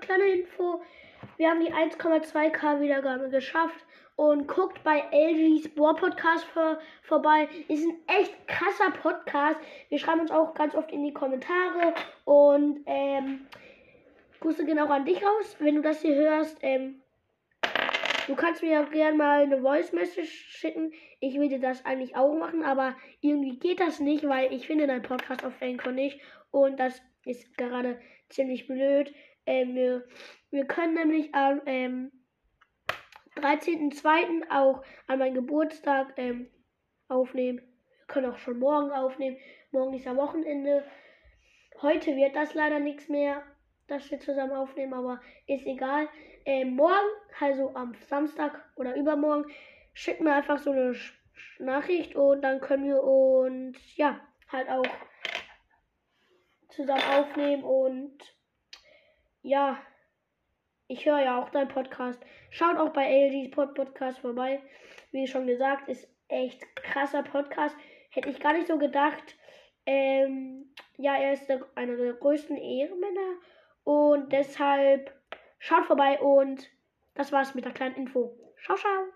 kleine Info. Wir haben die 1,2k Wiedergabe geschafft. Und guckt bei LG's Bohr Podcast vor, vorbei. Ist ein echt krasser Podcast. Wir schreiben uns auch ganz oft in die Kommentare. Und ähm, Grüße gehen auch an dich raus, wenn du das hier hörst. Ähm, du kannst mir auch gerne mal eine Voice Message schicken. Ich würde das eigentlich auch machen, aber irgendwie geht das nicht, weil ich finde deinen Podcast auf Anchor nicht. Und das ist gerade ziemlich blöd. Ähm, wir, wir können nämlich am ähm, 13.02. auch an meinem Geburtstag ähm, aufnehmen. Wir können auch schon morgen aufnehmen. Morgen ist ja Wochenende. Heute wird das leider nichts mehr, dass wir zusammen aufnehmen, aber ist egal. Ähm, morgen, also am Samstag oder übermorgen, schickt mir einfach so eine Nachricht und dann können wir uns ja halt auch zusammen aufnehmen und ja, ich höre ja auch deinen Podcast. Schaut auch bei LG's Podcast vorbei. Wie schon gesagt, ist echt krasser Podcast. Hätte ich gar nicht so gedacht. Ähm, ja, er ist einer der größten Ehrenmänner. Und deshalb schaut vorbei und das war's mit der kleinen Info. Ciao, ciao.